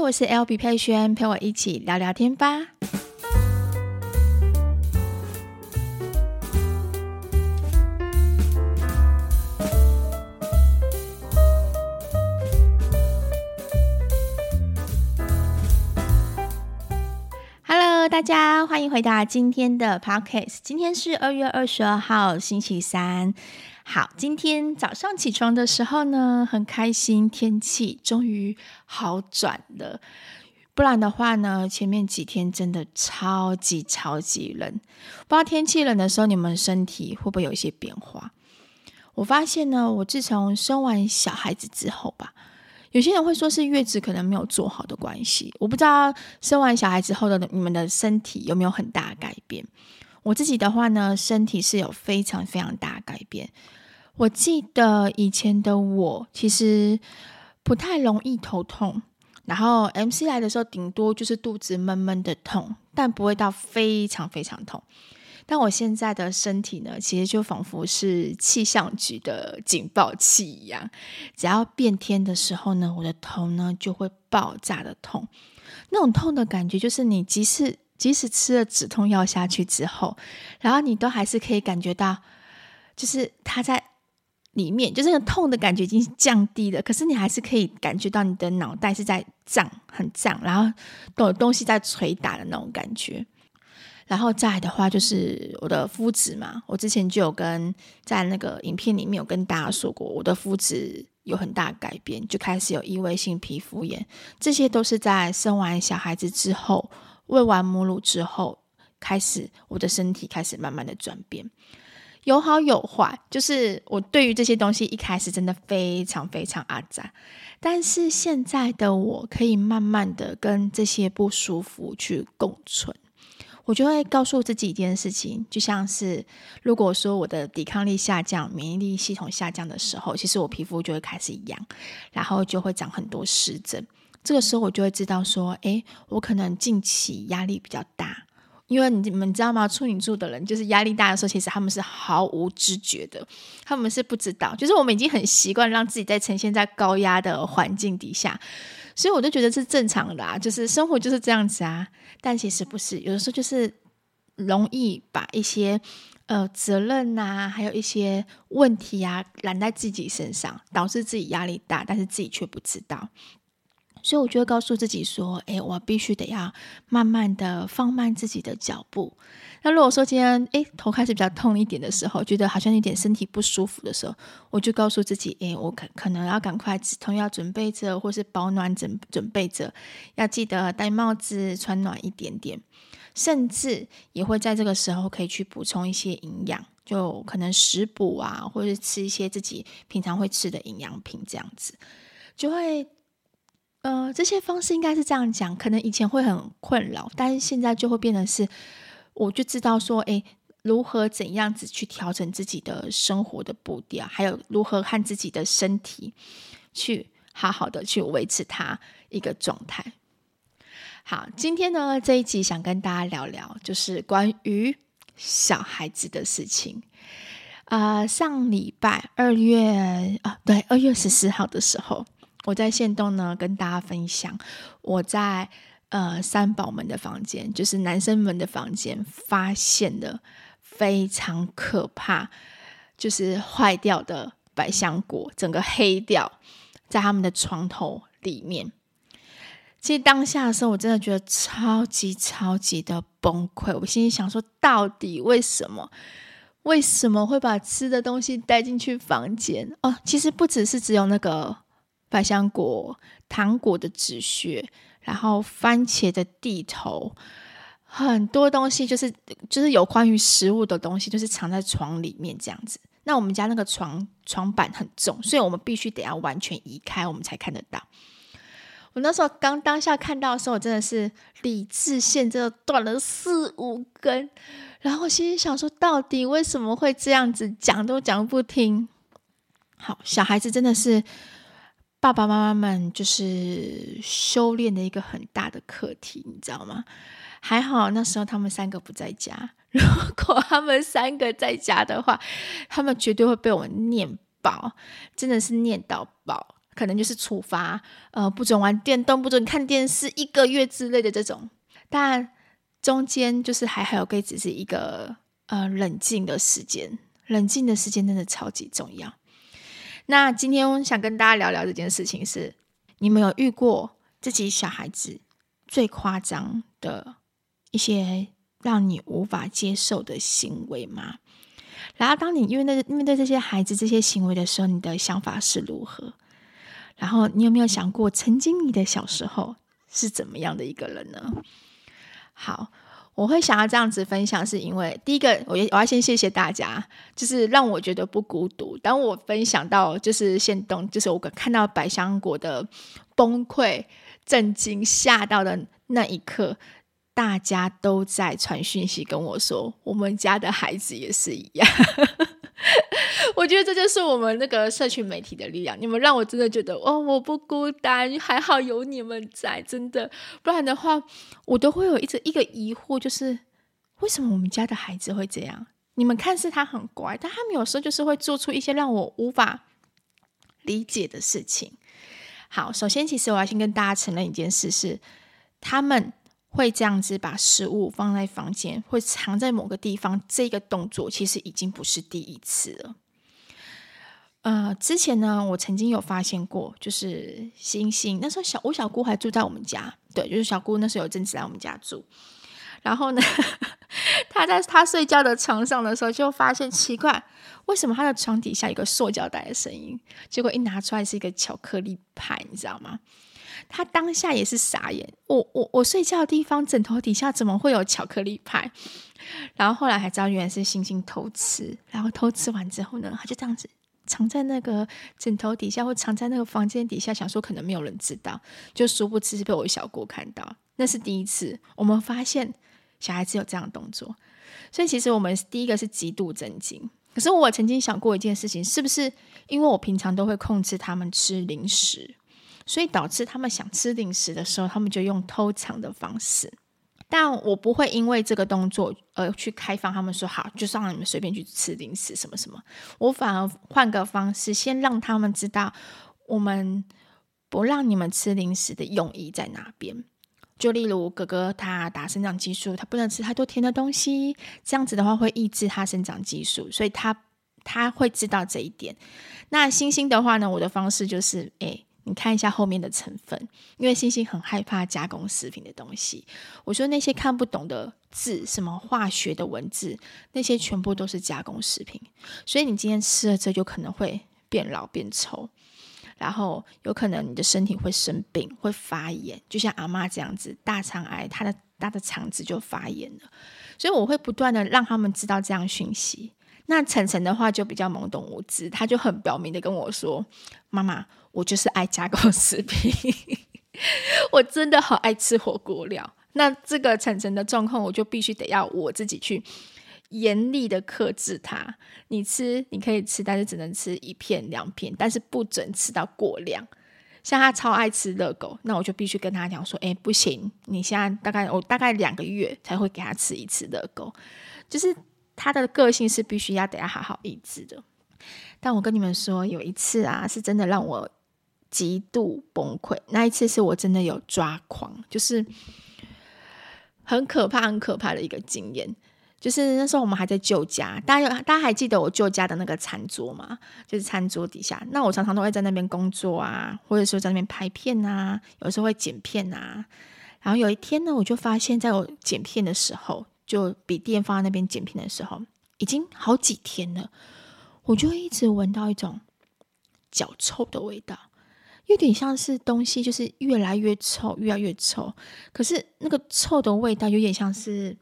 我是 LB 佩萱，陪我一起聊聊天吧。Hello，大家欢迎回到今天的 Podcast。今天是二月二十二号，星期三。好，今天早上起床的时候呢，很开心，天气终于好转了。不然的话呢，前面几天真的超级超级冷。不知道天气冷的时候，你们身体会不会有一些变化？我发现呢，我自从生完小孩子之后吧，有些人会说是月子可能没有做好的关系。我不知道生完小孩之后的你们的身体有没有很大改变。我自己的话呢，身体是有非常非常大的改变。我记得以前的我其实不太容易头痛，然后 MC 来的时候顶多就是肚子闷闷的痛，但不会到非常非常痛。但我现在的身体呢，其实就仿佛是气象局的警报器一样，只要变天的时候呢，我的头呢就会爆炸的痛。那种痛的感觉，就是你即使即使吃了止痛药下去之后，然后你都还是可以感觉到，就是它在。里面就是那个痛的感觉已经降低了，可是你还是可以感觉到你的脑袋是在胀，很胀，然后都有东西在捶打的那种感觉。然后再的话，就是我的肤质嘛，我之前就有跟在那个影片里面有跟大家说过，我的肤质有很大改变，就开始有异位性皮肤炎，这些都是在生完小孩子之后，喂完母乳之后，开始我的身体开始慢慢的转变。有好有坏，就是我对于这些东西一开始真的非常非常阿杂，但是现在的我可以慢慢的跟这些不舒服去共存，我就会告诉自己一件事情，就像是如果说我的抵抗力下降、免疫力系统下降的时候，其实我皮肤就会开始痒，然后就会长很多湿疹，这个时候我就会知道说，诶，我可能近期压力比较大。因为你们知道吗？处女座的人就是压力大的时候，其实他们是毫无知觉的，他们是不知道。就是我们已经很习惯让自己在呈现在高压的环境底下，所以我就觉得是正常的啊，就是生活就是这样子啊。但其实不是，有的时候就是容易把一些呃责任啊，还有一些问题啊揽在自己身上，导致自己压力大，但是自己却不知道。所以，我就会告诉自己说：“哎，我必须得要慢慢的放慢自己的脚步。那如果说今天哎头开始比较痛一点的时候，觉得好像有点身体不舒服的时候，我就告诉自己：哎，我可可能要赶快止痛药准备着，或是保暖准准备着，要记得戴帽子，穿暖一点点，甚至也会在这个时候可以去补充一些营养，就可能食补啊，或者是吃一些自己平常会吃的营养品，这样子就会。”呃，这些方式应该是这样讲，可能以前会很困扰，但是现在就会变成是，我就知道说，诶，如何怎样子去调整自己的生活的步调，还有如何和自己的身体去好好的去维持它一个状态。好，今天呢这一集想跟大家聊聊，就是关于小孩子的事情。啊、呃，上礼拜二月啊，对，二月十四号的时候。我在限动呢，跟大家分享我在呃三宝们的房间，就是男生们的房间，发现了非常可怕，就是坏掉的百香果，整个黑掉在他们的床头里面。其实当下的时候，我真的觉得超级超级的崩溃。我心里想说，到底为什么？为什么会把吃的东西带进去房间？哦，其实不只是只有那个。百香果、糖果的纸屑，然后番茄的地头，很多东西就是就是有关于食物的东西，就是藏在床里面这样子。那我们家那个床床板很重，所以我们必须得要完全移开，我们才看得到。我那时候刚当下看到的时候，我真的是理智线真的断了四五根，然后心里想说，到底为什么会这样子？讲都讲不听。好，小孩子真的是。爸爸妈妈们就是修炼的一个很大的课题，你知道吗？还好那时候他们三个不在家，如果他们三个在家的话，他们绝对会被我念爆，真的是念到爆。可能就是处罚，呃，不准玩电动，不准看电视一个月之类的这种。但中间就是还还有可以只是一个呃冷静的时间，冷静的时间真的超级重要。那今天我想跟大家聊聊这件事情是，你们有遇过自己小孩子最夸张的一些让你无法接受的行为吗？然后当你因为那面对这些孩子这些行为的时候，你的想法是如何？然后你有没有想过，曾经你的小时候是怎么样的一个人呢？好。我会想要这样子分享，是因为第一个，我我要先谢谢大家，就是让我觉得不孤独。当我分享到就是现东，就是我看到百香果的崩溃、震惊、吓到的那一刻，大家都在传讯息跟我说，我们家的孩子也是一样。我觉得这就是我们那个社群媒体的力量。你们让我真的觉得，哦，我不孤单，还好有你们在，真的。不然的话，我都会有一直一个疑惑，就是为什么我们家的孩子会这样？你们看似他很乖，但他们有时候就是会做出一些让我无法理解的事情。好，首先，其实我要先跟大家承认一件事是，他们。会这样子把食物放在房间，会藏在某个地方，这个动作其实已经不是第一次了。呃，之前呢，我曾经有发现过，就是星星那时候小我小姑还住在我们家，对，就是小姑那时候有阵子来我们家住，然后呢，她在她睡觉的床上的时候，就发现奇怪，为什么她的床底下有个塑胶袋的声音？结果一拿出来是一个巧克力派，你知道吗？他当下也是傻眼，我我我睡觉的地方枕头底下怎么会有巧克力派？然后后来还知道原来是星星偷吃，然后偷吃完之后呢，他就这样子藏在那个枕头底下，或藏在那个房间底下，想说可能没有人知道，就殊不知是被我小姑看到。那是第一次，我们发现小孩子有这样的动作，所以其实我们第一个是极度震惊。可是我曾经想过一件事情，是不是因为我平常都会控制他们吃零食？所以导致他们想吃零食的时候，他们就用偷藏的方式。但我不会因为这个动作而去开放他们说好，就让你们随便去吃零食什么什么。我反而换个方式，先让他们知道我们不让你们吃零食的用意在哪边。就例如哥哥他打生长激素，他不能吃太多甜的东西，这样子的话会抑制他生长激素，所以他他会知道这一点。那星星的话呢，我的方式就是诶。你看一下后面的成分，因为星星很害怕加工食品的东西。我说那些看不懂的字，什么化学的文字，那些全部都是加工食品。所以你今天吃了这，就可能会变老变丑，然后有可能你的身体会生病，会发炎。就像阿妈这样子，大肠癌，她的她的肠子就发炎了。所以我会不断的让他们知道这样讯息。那晨晨的话就比较懵懂无知，他就很表明的跟我说：“妈妈，我就是爱加工食品，我真的好爱吃火锅料。”那这个晨晨的状况，我就必须得要我自己去严厉的克制它。你吃你可以吃，但是只能吃一片两片，但是不准吃到过量。像他超爱吃热狗，那我就必须跟他讲说：“哎，不行，你现在大概我大概两个月才会给他吃一次热狗，就是。”他的个性是必须要等下好好抑制的，但我跟你们说，有一次啊，是真的让我极度崩溃。那一次是我真的有抓狂，就是很可怕、很可怕的一个经验。就是那时候我们还在旧家，大家有大家还记得我旧家的那个餐桌吗？就是餐桌底下，那我常常都会在那边工作啊，或者说在那边拍片啊，有时候会剪片啊。然后有一天呢，我就发现，在我剪片的时候。就笔电放在那边剪片的时候，已经好几天了，我就一直闻到一种脚臭的味道，有点像是东西就是越来越臭，越来越臭。可是那个臭的味道有点像是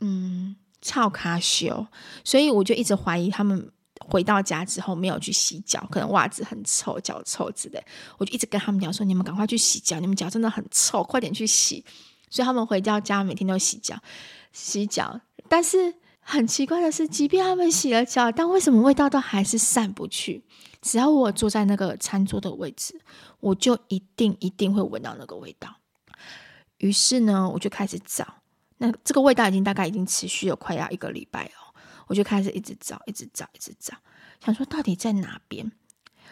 嗯臭卡修，所以我就一直怀疑他们回到家之后没有去洗脚，可能袜子很臭，脚臭之类。我就一直跟他们讲说：“你们赶快去洗脚，你们脚真的很臭，快点去洗。”所以他们回到家每天都洗脚。洗脚，但是很奇怪的是，即便他们洗了脚，但为什么味道都还是散不去？只要我坐在那个餐桌的位置，我就一定一定会闻到那个味道。于是呢，我就开始找，那这个味道已经大概已经持续了快要一个礼拜哦，我就开始一直找，一直找，一直找，想说到底在哪边？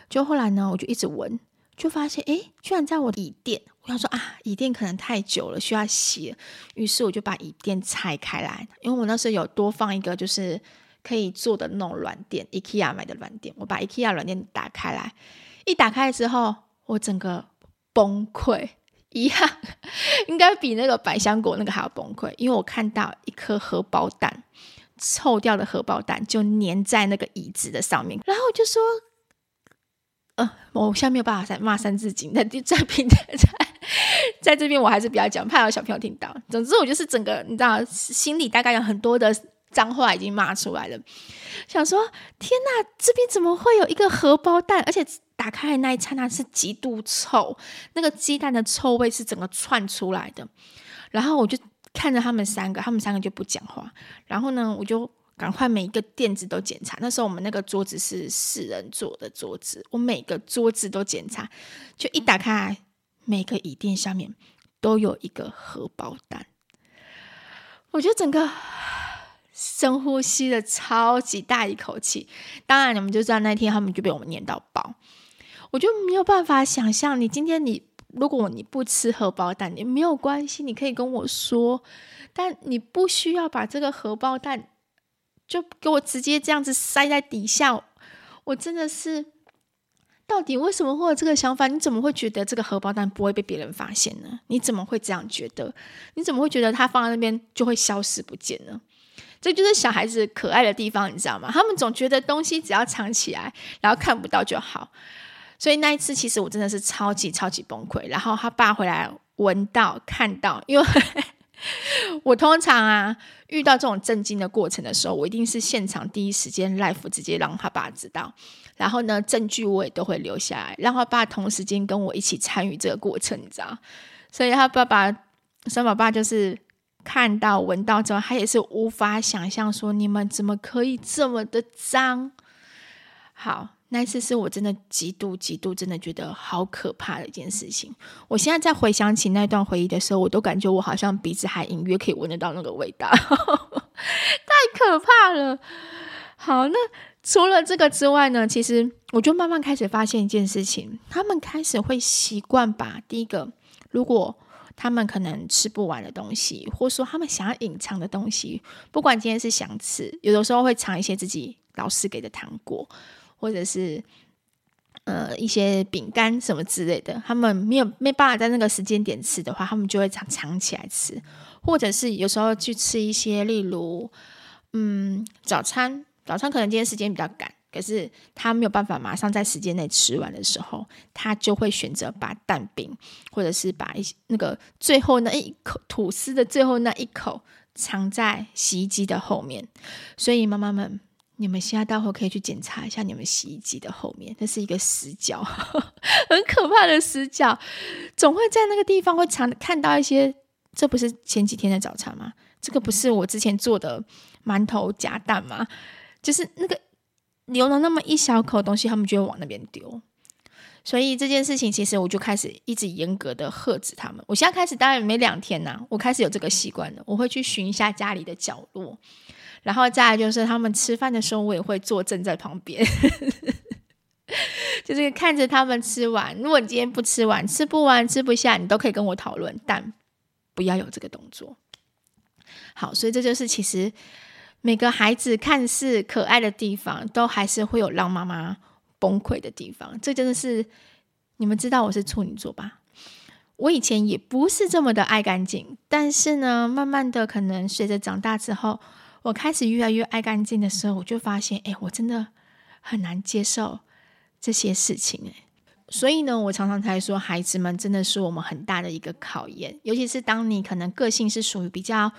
就后来呢，我就一直闻，就发现哎，居然在我的椅垫。我想说啊，椅垫可能太久了，需要洗。于是我就把椅垫拆开来，因为我那时候有多放一个就是可以坐的那种软垫，IKEA 买的软垫。我把 IKEA 软垫打开来，一打开之后，我整个崩溃，一样 应该比那个百香果那个还要崩溃，因为我看到一颗荷包蛋，臭掉的荷包蛋就粘在那个椅子的上面，然后我就说。呃，我现在没有办法再骂三字经，在在平台在在这边，我还是比较讲，怕有小朋友听到。总之，我就是整个，你知道，心里大概有很多的脏话已经骂出来了。想说，天哪，这边怎么会有一个荷包蛋？而且打开的那一刹那是极度臭，那个鸡蛋的臭味是整个窜出来的。然后我就看着他们三个，他们三个就不讲话。然后呢，我就。赶快每一个垫子都检查。那时候我们那个桌子是四人座的桌子，我每个桌子都检查。就一打开，每个椅垫下面都有一个荷包蛋。我觉得整个深呼吸了超级大一口气。当然，你们就知道那天他们就被我们念到爆。我就没有办法想象，你今天你如果你不吃荷包蛋，也没有关系，你可以跟我说，但你不需要把这个荷包蛋。就给我直接这样子塞在底下，我真的是，到底为什么会有这个想法？你怎么会觉得这个荷包蛋不会被别人发现呢？你怎么会这样觉得？你怎么会觉得它放在那边就会消失不见呢？这就是小孩子可爱的地方，你知道吗？他们总觉得东西只要藏起来，然后看不到就好。所以那一次，其实我真的是超级超级崩溃。然后他爸回来闻到看到，因为。我通常啊，遇到这种震惊的过程的时候，我一定是现场第一时间 live 直接让他爸知道，然后呢，证据我也都会留下来，让他爸同时间跟我一起参与这个过程，你知道？所以他爸爸三宝爸就是看到闻到之后，他也是无法想象说，你们怎么可以这么的脏？好。那一次是我真的极度极度真的觉得好可怕的一件事情。我现在在回想起那段回忆的时候，我都感觉我好像鼻子还隐约可以闻得到那个味道，太可怕了。好，那除了这个之外呢，其实我就慢慢开始发现一件事情，他们开始会习惯把第一个，如果他们可能吃不完的东西，或说他们想要隐藏的东西，不管今天是想吃，有的时候会藏一些自己老师给的糖果。或者是呃一些饼干什么之类的，他们没有没办法在那个时间点吃的话，他们就会藏藏起来吃，或者是有时候去吃一些，例如嗯早餐，早餐可能今天时间比较赶，可是他没有办法马上在时间内吃完的时候，他就会选择把蛋饼，或者是把一些那个最后那一口吐司的最后那一口藏在洗衣机的后面，所以妈妈们。你们现在待会可以去检查一下你们洗衣机的后面，那是一个死角，很可怕的死角，总会在那个地方会常看到一些。这不是前几天的早餐吗？这个不是我之前做的馒头夹蛋吗？就是那个留了那么一小口东西，他们就会往那边丢。所以这件事情，其实我就开始一直严格的呵斥他们。我现在开始，大概没两天呐、我开始有这个习惯了，我会去寻一下家里的角落。然后再来就是他们吃饭的时候，我也会坐正在旁边，就是看着他们吃完。如果你今天不吃完，吃不完，吃不下，你都可以跟我讨论，但不要有这个动作。好，所以这就是其实每个孩子看似可爱的地方，都还是会有让妈妈崩溃的地方。这真的是你们知道我是处女座吧？我以前也不是这么的爱干净，但是呢，慢慢的可能随着长大之后。我开始越来越爱干净的时候，我就发现，哎，我真的很难接受这些事情，哎，所以呢，我常常才说，孩子们真的是我们很大的一个考验，尤其是当你可能个性是属于比较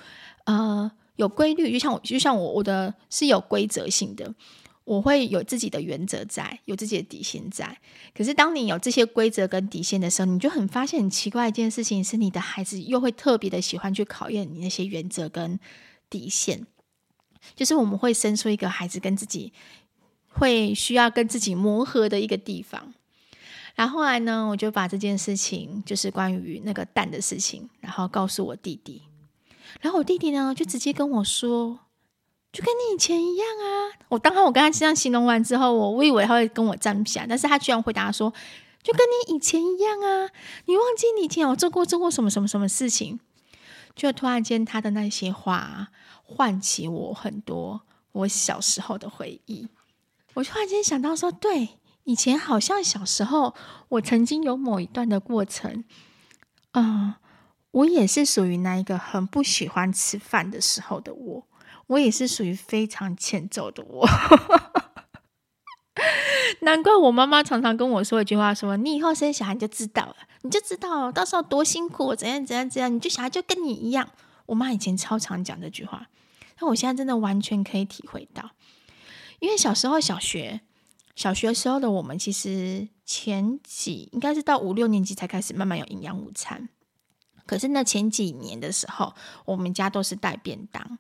呃有规律，就像我，就像我，我的是有规则性的，我会有自己的原则在，有自己的底线在。可是当你有这些规则跟底线的时候，你就很发现很奇怪一件事情，是你的孩子又会特别的喜欢去考验你那些原则跟底线。就是我们会生出一个孩子跟自己会需要跟自己磨合的一个地方，然后后来呢，我就把这件事情，就是关于那个蛋的事情，然后告诉我弟弟，然后我弟弟呢就直接跟我说，就跟你以前一样啊。我当时我跟他这样形容完之后，我我以为他会跟我站起来，但是他居然回答说，就跟你以前一样啊。你忘记你以前有做过做过什么什么什么事情？就突然间他的那些话唤起我很多我小时候的回忆。我突然间想到说，对，以前好像小时候我曾经有某一段的过程，嗯，我也是属于那一个很不喜欢吃饭的时候的我，我也是属于非常欠揍的我。难怪我妈妈常常跟我说一句话说：“你以后生小孩你就知道了，你就知道到时候多辛苦，怎样怎样怎样，你就小孩就跟你一样。”我妈以前超常讲这句话，但我现在真的完全可以体会到，因为小时候小学小学时候的我们，其实前几应该是到五六年级才开始慢慢有营养午餐，可是那前几年的时候，我们家都是带便当。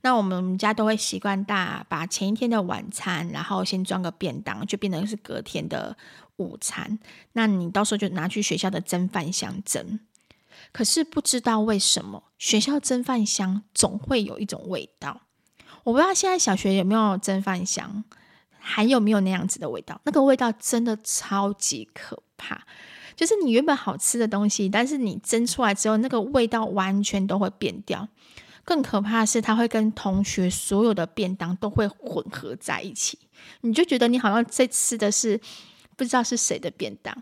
那我们家都会习惯大把前一天的晚餐，然后先装个便当，就变成是隔天的午餐。那你到时候就拿去学校的蒸饭箱蒸。可是不知道为什么，学校蒸饭箱总会有一种味道。我不知道现在小学有没有蒸饭箱，还有没有那样子的味道？那个味道真的超级可怕，就是你原本好吃的东西，但是你蒸出来之后，那个味道完全都会变掉。更可怕的是，他会跟同学所有的便当都会混合在一起，你就觉得你好像在吃的是不知道是谁的便当。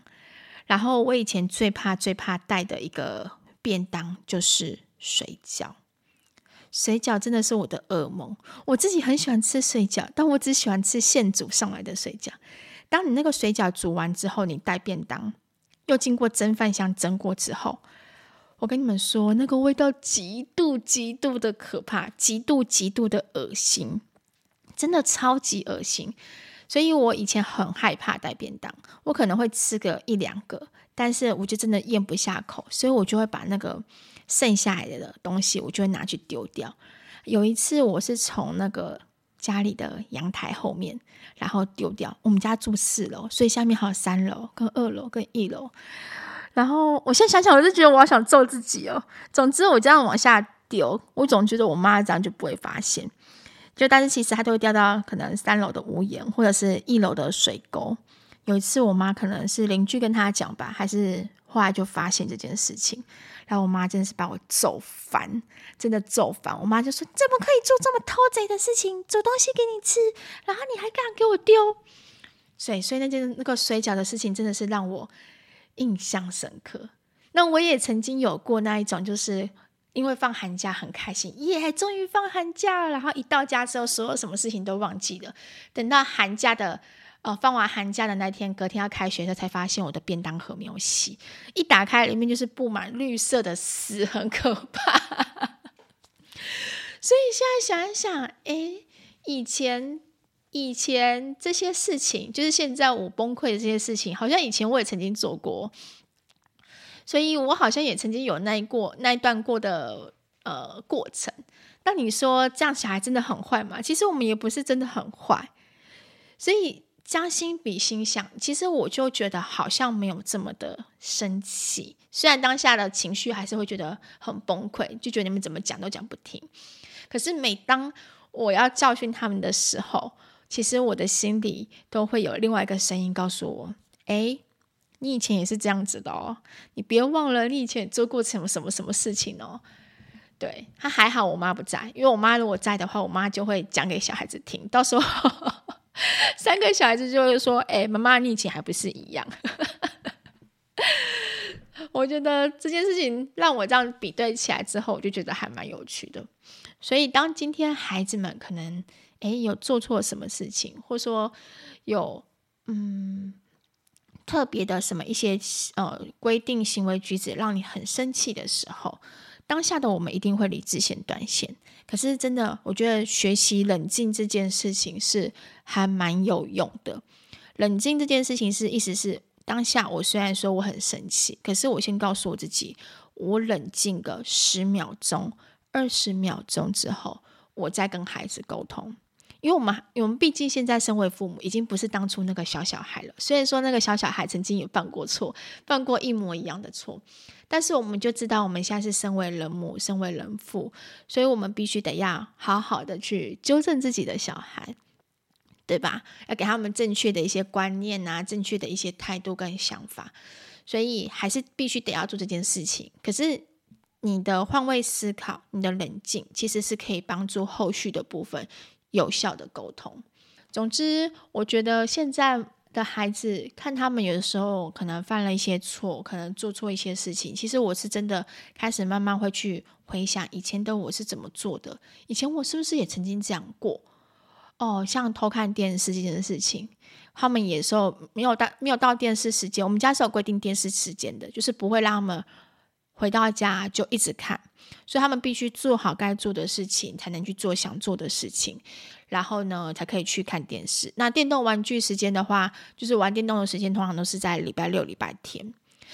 然后我以前最怕最怕带的一个便当就是水饺，水饺真的是我的噩梦。我自己很喜欢吃水饺，但我只喜欢吃现煮上来的水饺。当你那个水饺煮完之后，你带便当，又经过蒸饭箱蒸过之后。我跟你们说，那个味道极度极度的可怕，极度极度的恶心，真的超级恶心。所以我以前很害怕带便当，我可能会吃个一两个，但是我就真的咽不下口，所以我就会把那个剩下来的东西，我就会拿去丢掉。有一次，我是从那个家里的阳台后面，然后丢掉。我们家住四楼，所以下面还有三楼、跟二楼、跟一楼。然后我现在想想，我就觉得我好想揍自己哦。总之，我这样往下丢，我总觉得我妈这样就不会发现。就但是其实它都会掉到可能三楼的屋檐，或者是一楼的水沟。有一次，我妈可能是邻居跟她讲吧，还是后来就发现这件事情。然后我妈真的是把我揍烦，真的揍烦。我妈就说：“怎么可以做这么偷贼的事情？煮东西给你吃，然后你还敢给我丢？”所以，所以那件那个水饺的事情，真的是让我。印象深刻。那我也曾经有过那一种，就是因为放寒假很开心，耶，终于放寒假了。然后一到家之后，所有什么事情都忘记了。等到寒假的，呃，放完寒假的那天，隔天要开学的时，才发现我的便当盒没有洗。一打开，里面就是布满绿色的丝，很可怕。所以现在想一想，诶，以前。以前这些事情，就是现在我崩溃的这些事情，好像以前我也曾经做过，所以我好像也曾经有那一过那一段过的呃过程。那你说这样小孩真的很坏吗？其实我们也不是真的很坏，所以将心比心想，其实我就觉得好像没有这么的生气。虽然当下的情绪还是会觉得很崩溃，就觉得你们怎么讲都讲不听。可是每当我要教训他们的时候，其实我的心里都会有另外一个声音告诉我：“哎，你以前也是这样子的哦，你别忘了你以前做过什么什么什么事情哦。”对，他还好，我妈不在，因为我妈如果在的话，我妈就会讲给小孩子听，到时候 三个小孩子就会说：“哎，妈妈，你以前还不是一样。”我觉得这件事情让我这样比对起来之后，我就觉得还蛮有趣的。所以，当今天孩子们可能。诶，有做错什么事情，或说有嗯特别的什么一些呃规定行为举止让你很生气的时候，当下的我们一定会理智线断线。可是真的，我觉得学习冷静这件事情是还蛮有用的。冷静这件事情是意思是当下我虽然说我很生气，可是我先告诉我自己，我冷静个十秒钟、二十秒钟之后，我再跟孩子沟通。因为我们，我们毕竟现在身为父母，已经不是当初那个小小孩了。虽然说那个小小孩曾经也犯过错，犯过一模一样的错，但是我们就知道，我们现在是身为人母、身为人父，所以我们必须得要好好的去纠正自己的小孩。对吧？要给他们正确的一些观念啊，正确的一些态度跟想法，所以还是必须得要做这件事情。可是你的换位思考，你的冷静，其实是可以帮助后续的部分有效的沟通。总之，我觉得现在的孩子，看他们有的时候可能犯了一些错，可能做错一些事情，其实我是真的开始慢慢会去回想以前的我是怎么做的，以前我是不是也曾经这样过。哦，像偷看电视这件事情，他们有时候没有到没有到电视时间，我们家是有规定电视时间的，就是不会让他们回到家就一直看，所以他们必须做好该做的事情，才能去做想做的事情，然后呢，才可以去看电视。那电动玩具时间的话，就是玩电动的时间，通常都是在礼拜六、礼拜天。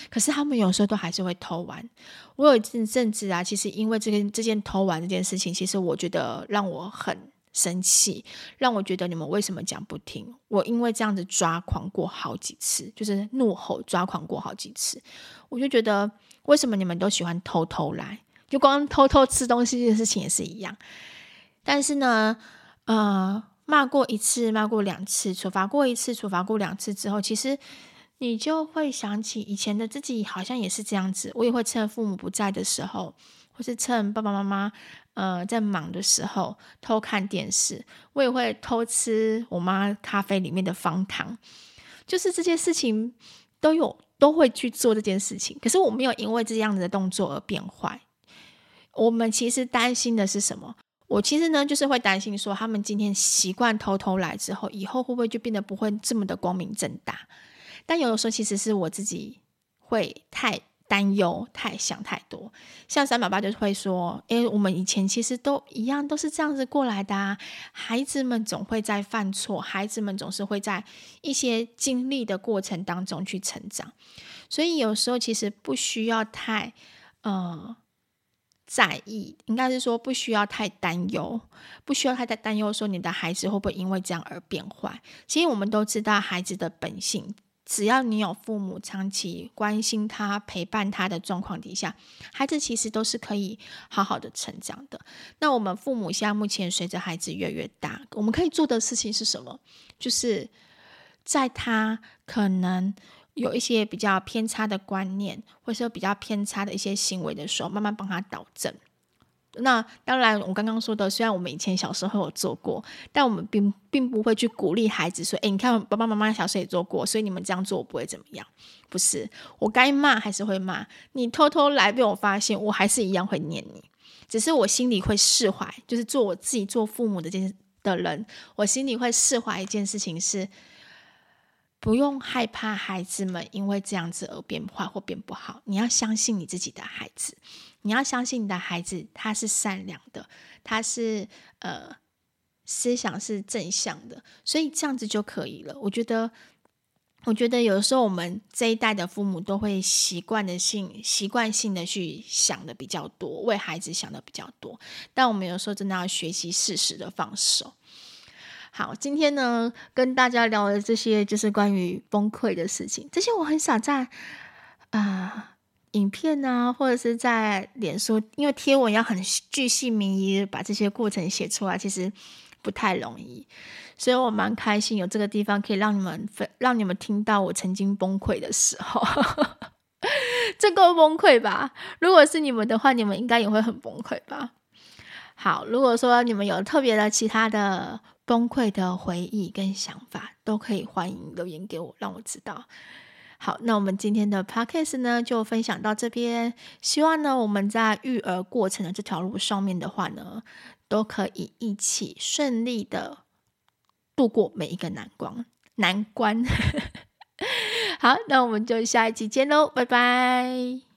可是他们有时候都还是会偷玩。我有一阵子啊，其实因为这件这件偷玩这件事情，其实我觉得让我很。生气，让我觉得你们为什么讲不听？我因为这样子抓狂过好几次，就是怒吼抓狂过好几次。我就觉得，为什么你们都喜欢偷偷来？就光偷偷吃东西这件事情也是一样。但是呢，呃，骂过一次，骂过两次，处罚过一次，处罚过两次之后，其实你就会想起以前的自己，好像也是这样子。我也会趁父母不在的时候，或是趁爸爸妈妈。呃，在忙的时候偷看电视，我也会偷吃我妈咖啡里面的方糖，就是这些事情都有都会去做这件事情。可是我没有因为这样子的动作而变坏。我们其实担心的是什么？我其实呢，就是会担心说，他们今天习惯偷偷来之后，以后会不会就变得不会这么的光明正大？但有的时候，其实是我自己会太。担忧太想太多，像三宝爸就会说：“诶，我们以前其实都一样，都是这样子过来的啊。孩子们总会在犯错，孩子们总是会在一些经历的过程当中去成长，所以有时候其实不需要太呃在意，应该是说不需要太担忧，不需要太太担忧说你的孩子会不会因为这样而变坏。其实我们都知道孩子的本性。”只要你有父母长期关心他、陪伴他的状况底下，孩子其实都是可以好好的成长的。那我们父母现在目前随着孩子越越大，我们可以做的事情是什么？就是在他可能有一些比较偏差的观念，或者说比较偏差的一些行为的时候，慢慢帮他导正。那当然，我刚刚说的，虽然我们以前小时候有做过，但我们并并不会去鼓励孩子说：“诶，你看爸爸妈妈小时候也做过，所以你们这样做我不会怎么样。”不是，我该骂还是会骂。你偷偷来被我发现，我还是一样会念你，只是我心里会释怀。就是做我自己做父母的这件的人，我心里会释怀一件事情是。不用害怕孩子们因为这样子而变坏或变不好。你要相信你自己的孩子，你要相信你的孩子，他是善良的，他是呃思想是正向的，所以这样子就可以了。我觉得，我觉得有时候我们这一代的父母都会习惯的性习惯性的去想的比较多，为孩子想的比较多，但我们有时候真的要学习适时的放手。好，今天呢，跟大家聊的这些就是关于崩溃的事情。这些我很少在啊、影片啊，或者是在脸书，因为贴文要很巨细靡遗把这些过程写出来，其实不太容易。所以我蛮开心有这个地方可以让你们分，让你们听到我曾经崩溃的时候。这够崩溃吧？如果是你们的话，你们应该也会很崩溃吧？好，如果说你们有特别的其他的。崩溃的回忆跟想法都可以欢迎留言给我，让我知道。好，那我们今天的 podcast 呢就分享到这边。希望呢我们在育儿过程的这条路上面的话呢，都可以一起顺利的度过每一个难关。难关。好，那我们就下一期见喽，拜拜。